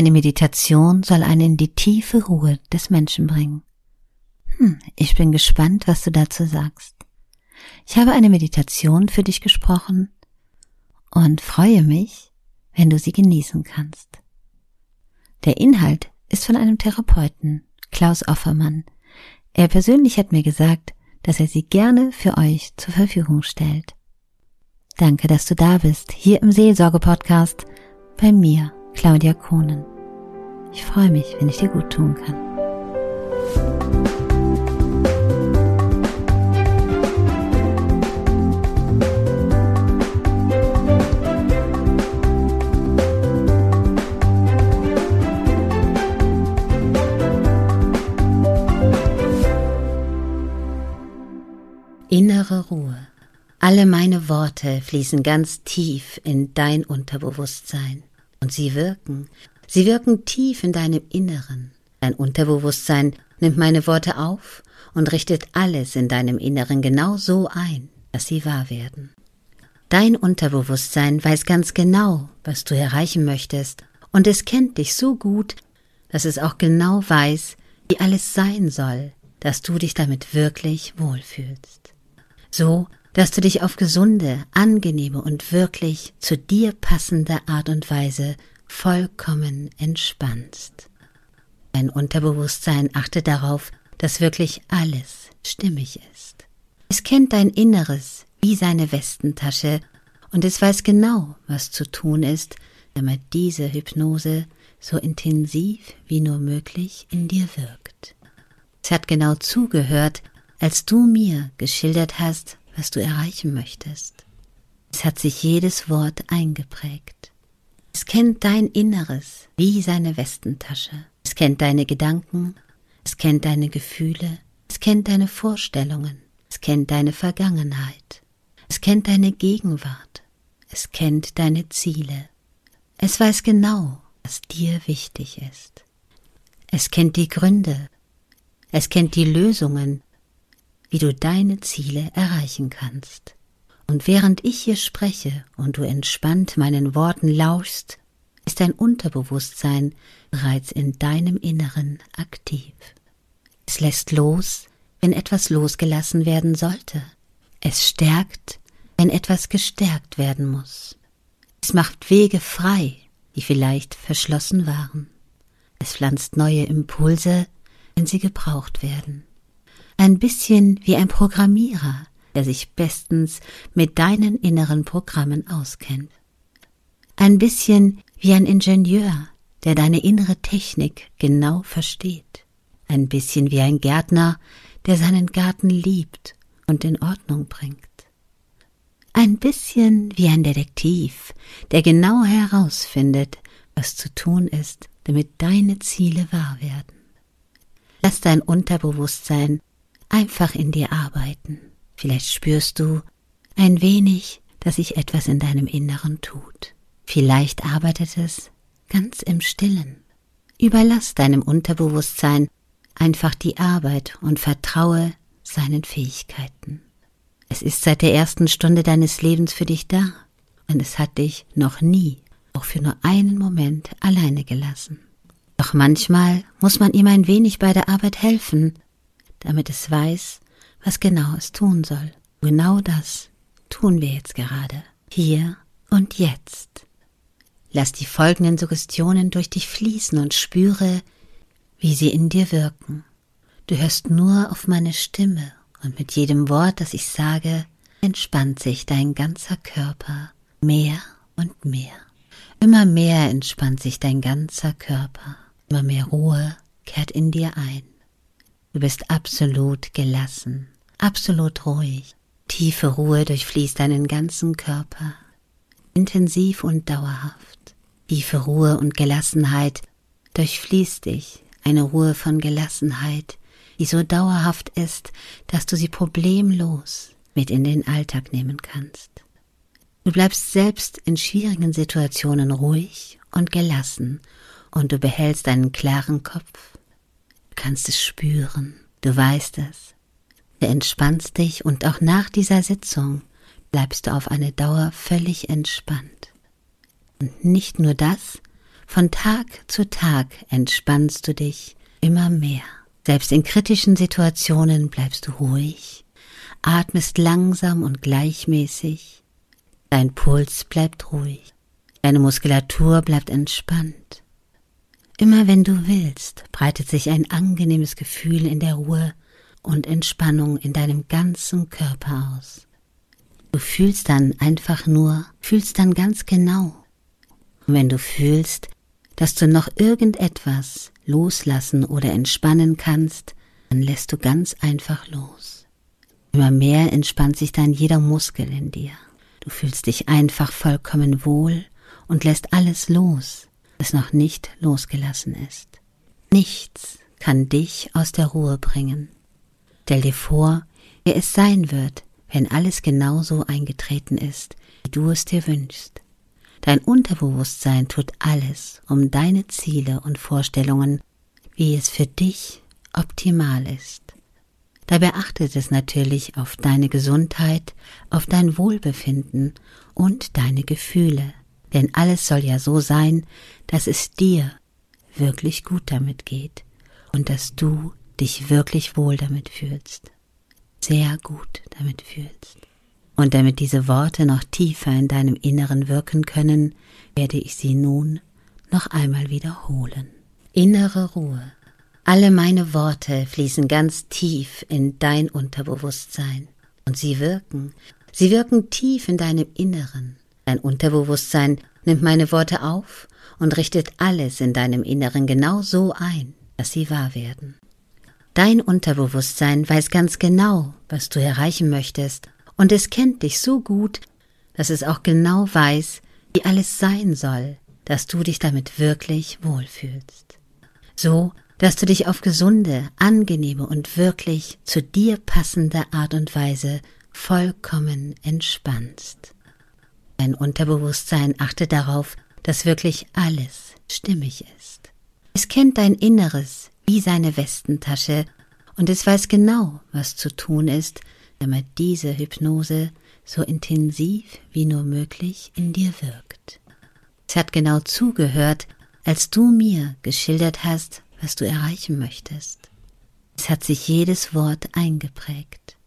Eine Meditation soll einen in die tiefe Ruhe des Menschen bringen. Hm, ich bin gespannt, was du dazu sagst. Ich habe eine Meditation für dich gesprochen und freue mich, wenn du sie genießen kannst. Der Inhalt ist von einem Therapeuten, Klaus Offermann. Er persönlich hat mir gesagt, dass er sie gerne für euch zur Verfügung stellt. Danke, dass du da bist, hier im Seelsorge-Podcast, bei mir, Claudia Kohnen. Ich freue mich, wenn ich dir gut tun kann. Innere Ruhe. Alle meine Worte fließen ganz tief in dein Unterbewusstsein. Und sie wirken. Sie wirken tief in deinem Inneren. Dein Unterbewusstsein nimmt meine Worte auf und richtet alles in deinem Inneren genau so ein, dass sie wahr werden. Dein Unterbewusstsein weiß ganz genau, was du erreichen möchtest, und es kennt dich so gut, dass es auch genau weiß, wie alles sein soll, dass du dich damit wirklich wohlfühlst so dass du dich auf gesunde, angenehme und wirklich zu dir passende Art und Weise vollkommen entspannst. Dein Unterbewusstsein achtet darauf, dass wirklich alles stimmig ist. Es kennt dein Inneres wie seine Westentasche und es weiß genau, was zu tun ist, damit diese Hypnose so intensiv wie nur möglich in dir wirkt. Es hat genau zugehört, als du mir geschildert hast, was du erreichen möchtest. Es hat sich jedes Wort eingeprägt. Es kennt dein Inneres wie seine Westentasche. Es kennt deine Gedanken, es kennt deine Gefühle, es kennt deine Vorstellungen, es kennt deine Vergangenheit, es kennt deine Gegenwart, es kennt deine Ziele. Es weiß genau, was dir wichtig ist. Es kennt die Gründe, es kennt die Lösungen wie du deine Ziele erreichen kannst. Und während ich hier spreche und du entspannt meinen Worten lauschst, ist dein Unterbewusstsein bereits in deinem Inneren aktiv. Es lässt los, wenn etwas losgelassen werden sollte. Es stärkt, wenn etwas gestärkt werden muss. Es macht Wege frei, die vielleicht verschlossen waren. Es pflanzt neue Impulse, wenn sie gebraucht werden ein bisschen wie ein Programmierer, der sich bestens mit deinen inneren Programmen auskennt. Ein bisschen wie ein Ingenieur, der deine innere Technik genau versteht. Ein bisschen wie ein Gärtner, der seinen Garten liebt und in Ordnung bringt. Ein bisschen wie ein Detektiv, der genau herausfindet, was zu tun ist, damit deine Ziele wahr werden. Lass dein Unterbewusstsein einfach in dir arbeiten. Vielleicht spürst du ein wenig, dass sich etwas in deinem Inneren tut. Vielleicht arbeitet es ganz im stillen. Überlass deinem Unterbewusstsein einfach die Arbeit und vertraue seinen Fähigkeiten. Es ist seit der ersten Stunde deines Lebens für dich da und es hat dich noch nie, auch für nur einen Moment, alleine gelassen. Doch manchmal muss man ihm ein wenig bei der Arbeit helfen damit es weiß, was genau es tun soll. Genau das tun wir jetzt gerade, hier und jetzt. Lass die folgenden Suggestionen durch dich fließen und spüre, wie sie in dir wirken. Du hörst nur auf meine Stimme und mit jedem Wort, das ich sage, entspannt sich dein ganzer Körper mehr und mehr. Immer mehr entspannt sich dein ganzer Körper. Immer mehr Ruhe kehrt in dir ein. Du bist absolut gelassen, absolut ruhig. Tiefe Ruhe durchfließt deinen ganzen Körper, intensiv und dauerhaft. Tiefe Ruhe und Gelassenheit durchfließt dich, eine Ruhe von Gelassenheit, die so dauerhaft ist, dass du sie problemlos mit in den Alltag nehmen kannst. Du bleibst selbst in schwierigen Situationen ruhig und gelassen und du behältst einen klaren Kopf kannst es spüren, du weißt es. Du entspannst dich und auch nach dieser Sitzung bleibst du auf eine Dauer völlig entspannt. Und nicht nur das, Von Tag zu Tag entspannst du dich immer mehr. Selbst in kritischen Situationen bleibst du ruhig, atmest langsam und gleichmäßig, dein Puls bleibt ruhig, deine Muskulatur bleibt entspannt. Immer wenn du willst, breitet sich ein angenehmes Gefühl in der Ruhe und Entspannung in deinem ganzen Körper aus. Du fühlst dann einfach nur, fühlst dann ganz genau. Und wenn du fühlst, dass du noch irgendetwas loslassen oder entspannen kannst, dann lässt du ganz einfach los. Immer mehr entspannt sich dann jeder Muskel in dir. Du fühlst dich einfach vollkommen wohl und lässt alles los, das noch nicht losgelassen ist. Nichts kann dich aus der Ruhe bringen. Stell dir vor, wie es sein wird, wenn alles genauso eingetreten ist, wie du es dir wünschst. Dein Unterbewusstsein tut alles, um deine Ziele und Vorstellungen, wie es für dich optimal ist. Dabei achtet es natürlich auf deine Gesundheit, auf dein Wohlbefinden und deine Gefühle, denn alles soll ja so sein, dass es dir wirklich gut damit geht und dass du dich wirklich wohl damit fühlst, sehr gut damit fühlst. Und damit diese Worte noch tiefer in deinem Inneren wirken können, werde ich sie nun noch einmal wiederholen. Innere Ruhe. Alle meine Worte fließen ganz tief in dein Unterbewusstsein und sie wirken, sie wirken tief in deinem Inneren. Dein Unterbewusstsein nimmt meine Worte auf und richtet alles in deinem Inneren genau so ein, dass sie wahr werden. Dein Unterbewusstsein weiß ganz genau, was du erreichen möchtest, und es kennt dich so gut, dass es auch genau weiß, wie alles sein soll, dass du dich damit wirklich wohlfühlst. So, dass du dich auf gesunde, angenehme und wirklich zu dir passende Art und Weise vollkommen entspannst. Dein Unterbewusstsein achtet darauf, dass wirklich alles stimmig ist. Es kennt dein Inneres wie seine Westentasche und es weiß genau, was zu tun ist, damit diese Hypnose so intensiv wie nur möglich in dir wirkt. Es hat genau zugehört, als du mir geschildert hast, was du erreichen möchtest. Es hat sich jedes Wort eingeprägt.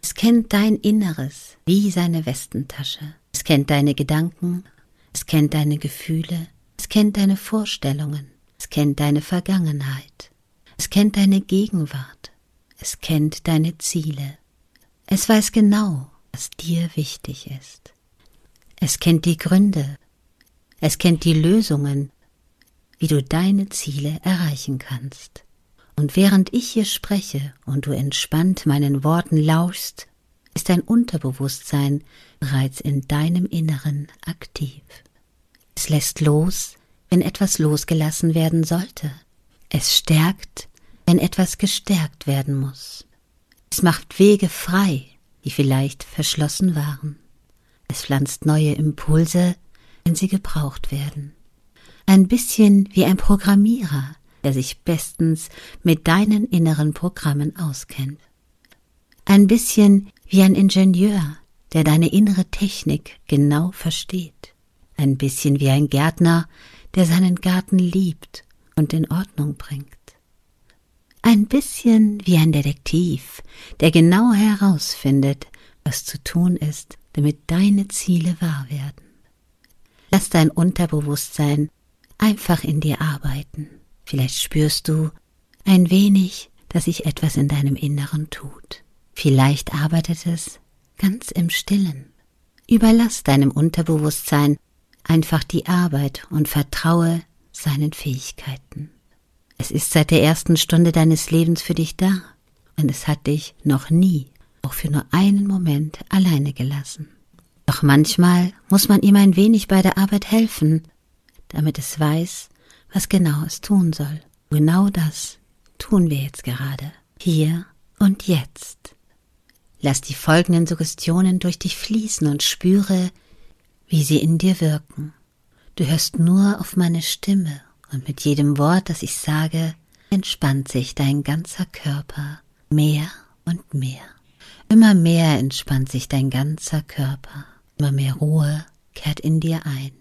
Es kennt dein Inneres wie seine Westentasche. Es kennt deine Gedanken, es kennt deine Gefühle, es kennt deine Vorstellungen, es kennt deine Vergangenheit. Es kennt deine Gegenwart. Es kennt deine Ziele. Es weiß genau, was dir wichtig ist. Es kennt die Gründe. Es kennt die Lösungen, wie du deine Ziele erreichen kannst. Und während ich hier spreche und du entspannt meinen Worten lauschst, ist dein Unterbewusstsein bereits in deinem Inneren aktiv. Es lässt los, wenn etwas losgelassen werden sollte. Es stärkt, wenn etwas gestärkt werden muss. Es macht Wege frei, die vielleicht verschlossen waren. Es pflanzt neue Impulse, wenn sie gebraucht werden. Ein bisschen wie ein Programmierer, der sich bestens mit deinen inneren Programmen auskennt. Ein bisschen wie ein Ingenieur, der deine innere Technik genau versteht. Ein bisschen wie ein Gärtner, der seinen Garten liebt und in Ordnung bringt. Ein bisschen wie ein Detektiv, der genau herausfindet, was zu tun ist, damit deine Ziele wahr werden. Lass dein Unterbewusstsein einfach in dir arbeiten. Vielleicht spürst du ein wenig, dass sich etwas in deinem Inneren tut. Vielleicht arbeitet es ganz im stillen. Überlass deinem Unterbewusstsein einfach die Arbeit und vertraue seinen Fähigkeiten. Es ist seit der ersten Stunde deines Lebens für dich da und es hat dich noch nie, auch für nur einen Moment, alleine gelassen. Doch manchmal muss man ihm ein wenig bei der Arbeit helfen, damit es weiß, was genau es tun soll. Genau das tun wir jetzt gerade, hier und jetzt. Lass die folgenden Suggestionen durch dich fließen und spüre, wie sie in dir wirken. Du hörst nur auf meine Stimme und mit jedem Wort, das ich sage, entspannt sich dein ganzer Körper mehr und mehr. Immer mehr entspannt sich dein ganzer Körper, immer mehr Ruhe kehrt in dir ein.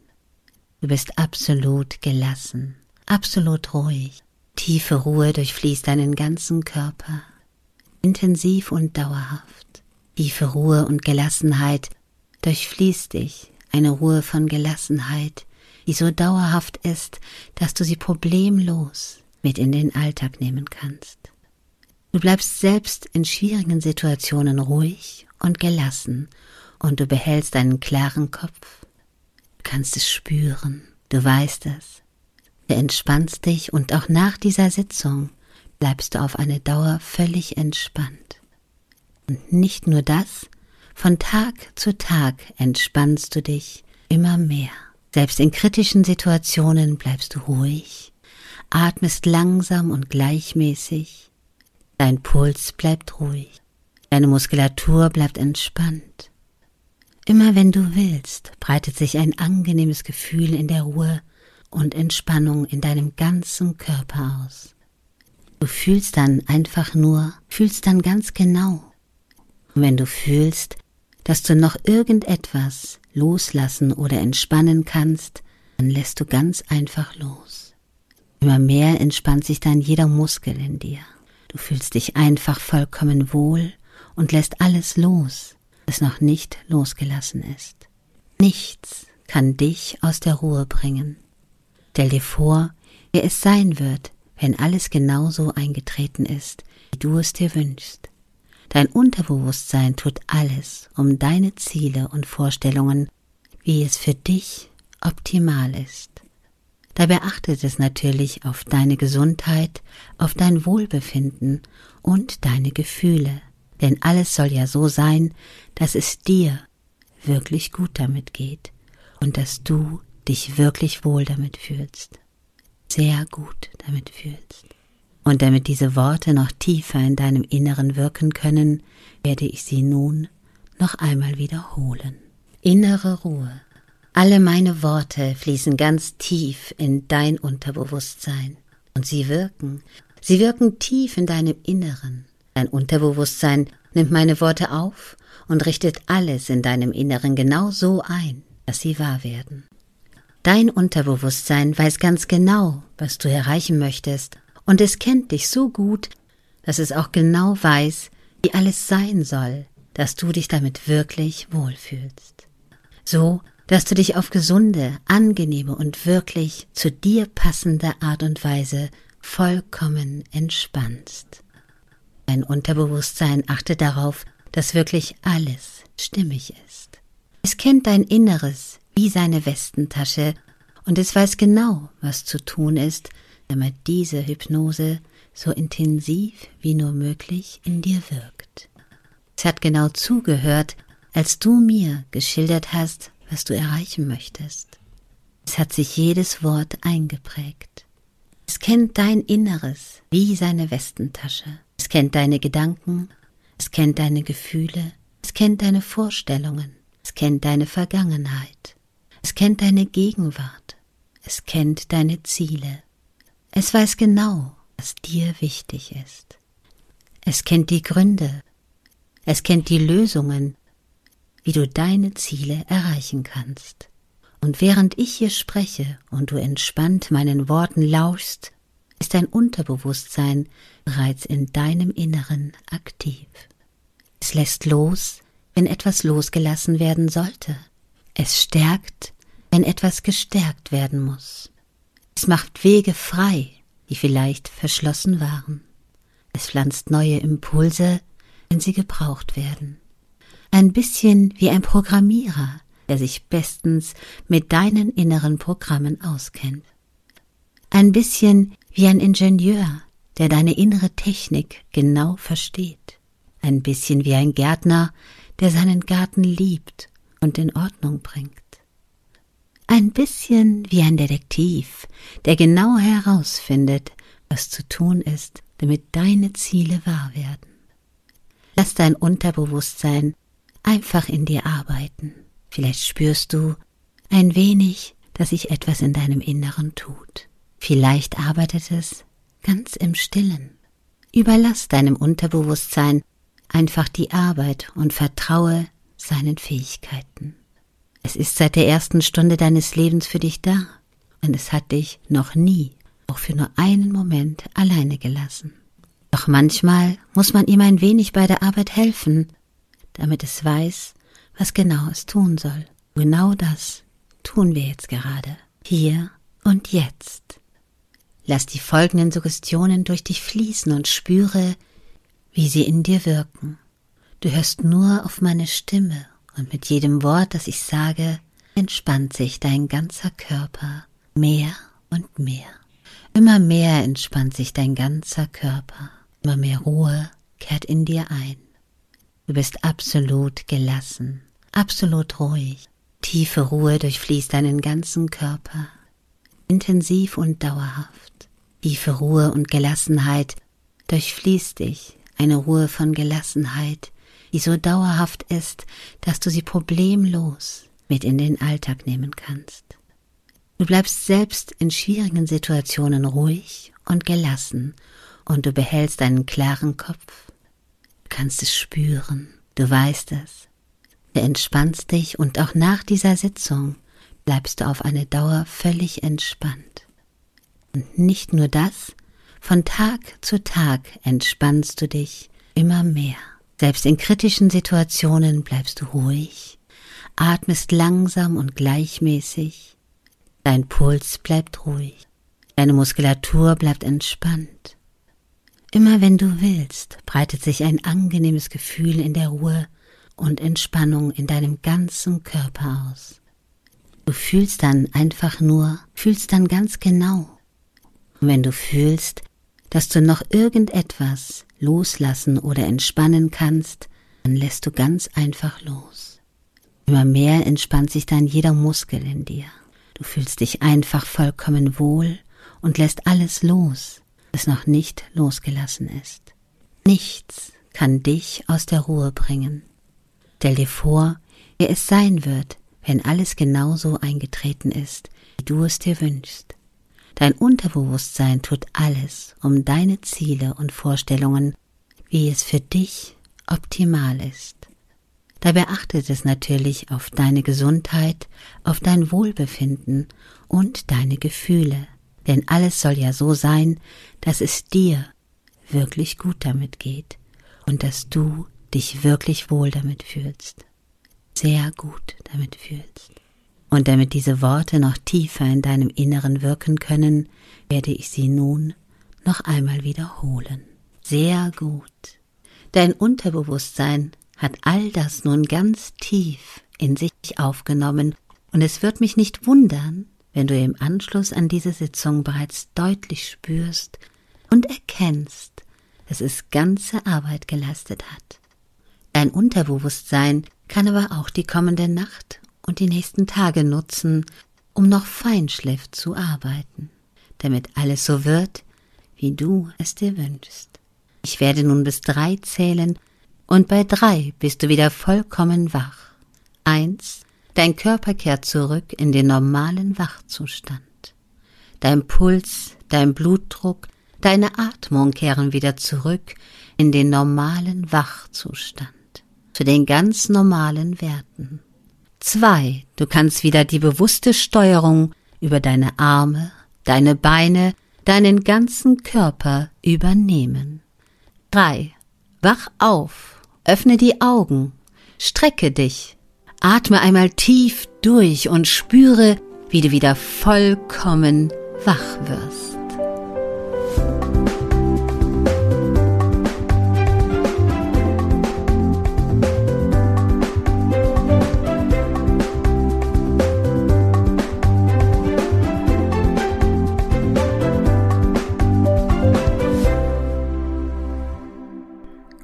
Du bist absolut gelassen, absolut ruhig. Tiefe Ruhe durchfließt deinen ganzen Körper, intensiv und dauerhaft. Tiefe Ruhe und Gelassenheit durchfließt dich, eine Ruhe von Gelassenheit, die so dauerhaft ist, dass du sie problemlos mit in den Alltag nehmen kannst. Du bleibst selbst in schwierigen Situationen ruhig und gelassen und du behältst einen klaren Kopf. Du kannst es spüren, du weißt es. Du entspannst dich und auch nach dieser Sitzung bleibst du auf eine Dauer völlig entspannt. Und nicht nur das, von Tag zu Tag entspannst du dich immer mehr. Selbst in kritischen Situationen bleibst du ruhig, atmest langsam und gleichmäßig, dein Puls bleibt ruhig, deine Muskulatur bleibt entspannt. Immer wenn du willst, breitet sich ein angenehmes Gefühl in der Ruhe und Entspannung in deinem ganzen Körper aus. Du fühlst dann einfach nur, fühlst dann ganz genau. Und wenn du fühlst, dass du noch irgendetwas loslassen oder entspannen kannst, dann lässt du ganz einfach los. Immer mehr entspannt sich dann jeder Muskel in dir. Du fühlst dich einfach vollkommen wohl und lässt alles los, das noch nicht losgelassen ist. Nichts kann dich aus der Ruhe bringen. Stell dir vor, wie es sein wird, wenn alles genauso eingetreten ist, wie du es dir wünschst. Dein Unterbewusstsein tut alles, um deine Ziele und Vorstellungen, wie es für dich optimal ist. Dabei achtet es natürlich auf deine Gesundheit, auf dein Wohlbefinden und deine Gefühle, denn alles soll ja so sein, dass es dir wirklich gut damit geht und dass du dich wirklich wohl damit fühlst, sehr gut damit fühlst. Und damit diese Worte noch tiefer in deinem Inneren wirken können, werde ich sie nun noch einmal wiederholen. Innere Ruhe. Alle meine Worte fließen ganz tief in dein Unterbewusstsein und sie wirken, sie wirken tief in deinem Inneren. Dein Unterbewusstsein nimmt meine Worte auf und richtet alles in deinem Inneren genau so ein, dass sie wahr werden. Dein Unterbewusstsein weiß ganz genau, was du erreichen möchtest und es kennt dich so gut, dass es auch genau weiß, wie alles sein soll, dass du dich damit wirklich wohlfühlst. So, dass du dich auf gesunde, angenehme und wirklich zu dir passende Art und Weise vollkommen entspannst. Dein Unterbewusstsein achtet darauf, dass wirklich alles stimmig ist. Es kennt dein Inneres wie seine Westentasche und es weiß genau, was zu tun ist, damit diese Hypnose so intensiv wie nur möglich in dir wirkt. Es hat genau zugehört, als du mir geschildert hast, was du erreichen möchtest. Es hat sich jedes Wort eingeprägt. Es kennt dein Inneres wie seine Westentasche. Es kennt deine Gedanken, es kennt deine Gefühle, es kennt deine Vorstellungen, es kennt deine Vergangenheit, es kennt deine Gegenwart, es kennt deine Ziele, es weiß genau, was dir wichtig ist. Es kennt die Gründe. Es kennt die Lösungen, wie du deine Ziele erreichen kannst. Und während ich hier spreche und du entspannt meinen Worten lauschst, ist dein Unterbewusstsein bereits in deinem Inneren aktiv. Es lässt los, wenn etwas losgelassen werden sollte. Es stärkt, wenn etwas gestärkt werden muss. Es macht Wege frei, die vielleicht verschlossen waren. Es pflanzt neue Impulse, wenn sie gebraucht werden. Ein bisschen wie ein Programmierer, der sich bestens mit deinen inneren Programmen auskennt. Ein bisschen wie ein Ingenieur, der deine innere Technik genau versteht. Ein bisschen wie ein Gärtner, der seinen Garten liebt und in Ordnung bringt. Ein bisschen wie ein Detektiv, der genau herausfindet, was zu tun ist, damit deine Ziele wahr werden. Lass dein Unterbewusstsein einfach in dir arbeiten. Vielleicht spürst du ein wenig, dass sich etwas in deinem Inneren tut. Vielleicht arbeitet es ganz im Stillen. Überlass deinem Unterbewusstsein einfach die Arbeit und vertraue seinen Fähigkeiten. Es ist seit der ersten Stunde deines Lebens für dich da. Und es hat dich noch nie, auch für nur einen Moment, alleine gelassen. Doch manchmal muss man ihm ein wenig bei der Arbeit helfen, damit es weiß, was genau es tun soll. Genau das tun wir jetzt gerade, hier und jetzt. Lass die folgenden Suggestionen durch dich fließen und spüre, wie sie in dir wirken. Du hörst nur auf meine Stimme und mit jedem Wort, das ich sage, entspannt sich dein ganzer Körper mehr und mehr. Immer mehr entspannt sich dein ganzer Körper. Immer mehr Ruhe kehrt in dir ein. Du bist absolut gelassen, absolut ruhig. Tiefe Ruhe durchfließt deinen ganzen Körper. Intensiv und dauerhaft. Tiefe Ruhe und Gelassenheit durchfließt dich. Eine Ruhe von Gelassenheit, die so dauerhaft ist, dass du sie problemlos mit in den Alltag nehmen kannst. Du bleibst selbst in schwierigen Situationen ruhig und gelassen und du behältst einen klaren Kopf. Du kannst es spüren, du weißt es. Du entspannst dich und auch nach dieser Sitzung bleibst du auf eine Dauer völlig entspannt. Und nicht nur das, von Tag zu Tag entspannst du dich immer mehr. Selbst in kritischen Situationen bleibst du ruhig, atmest langsam und gleichmäßig, dein Puls bleibt ruhig, deine Muskulatur bleibt entspannt. Immer wenn du willst, breitet sich ein angenehmes Gefühl in der Ruhe und Entspannung in deinem ganzen Körper aus. Du fühlst dann einfach nur, fühlst dann ganz genau. Und wenn du fühlst, dass du noch irgendetwas loslassen oder entspannen kannst, dann lässt du ganz einfach los. Immer mehr entspannt sich dann jeder Muskel in dir. Du fühlst dich einfach vollkommen wohl und lässt alles los, das noch nicht losgelassen ist. Nichts kann dich aus der Ruhe bringen. Stell dir vor, wie es sein wird, wenn alles genauso eingetreten ist, wie du es dir wünschst. Dein Unterbewusstsein tut alles, um deine Ziele und Vorstellungen, wie es für dich optimal ist. Dabei achtet es natürlich auf deine Gesundheit, auf dein Wohlbefinden und deine Gefühle, denn alles soll ja so sein, dass es dir wirklich gut damit geht und dass du dich wirklich wohl damit fühlst, sehr gut damit fühlst. Und damit diese Worte noch tiefer in deinem Inneren wirken können, werde ich sie nun noch einmal wiederholen. Sehr gut. Dein Unterbewusstsein hat all das nun ganz tief in sich aufgenommen, und es wird mich nicht wundern, wenn du im Anschluss an diese Sitzung bereits deutlich spürst und erkennst, dass es ganze Arbeit geleistet hat. Dein Unterbewusstsein kann aber auch die kommende Nacht und die nächsten Tage nutzen, um noch feinschliff zu arbeiten, damit alles so wird, wie du es dir wünschst. Ich werde nun bis drei zählen, und bei drei bist du wieder vollkommen wach. Eins, dein Körper kehrt zurück in den normalen Wachzustand. Dein Puls, dein Blutdruck, deine Atmung kehren wieder zurück in den normalen Wachzustand, zu den ganz normalen Werten. Zwei, du kannst wieder die bewusste Steuerung über deine Arme, deine Beine, deinen ganzen Körper übernehmen. Drei, wach auf, öffne die Augen, strecke dich, atme einmal tief durch und spüre, wie du wieder vollkommen wach wirst.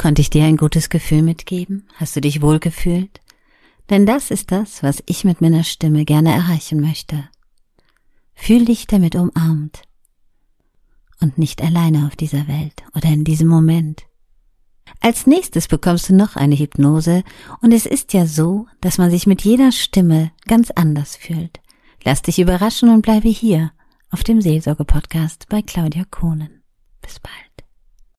Konnte ich dir ein gutes Gefühl mitgeben? Hast du dich wohl gefühlt? Denn das ist das, was ich mit meiner Stimme gerne erreichen möchte. Fühl dich damit umarmt und nicht alleine auf dieser Welt oder in diesem Moment. Als nächstes bekommst du noch eine Hypnose und es ist ja so, dass man sich mit jeder Stimme ganz anders fühlt. Lass dich überraschen und bleibe hier auf dem Seelsorge-Podcast bei Claudia Kohnen. Bis bald.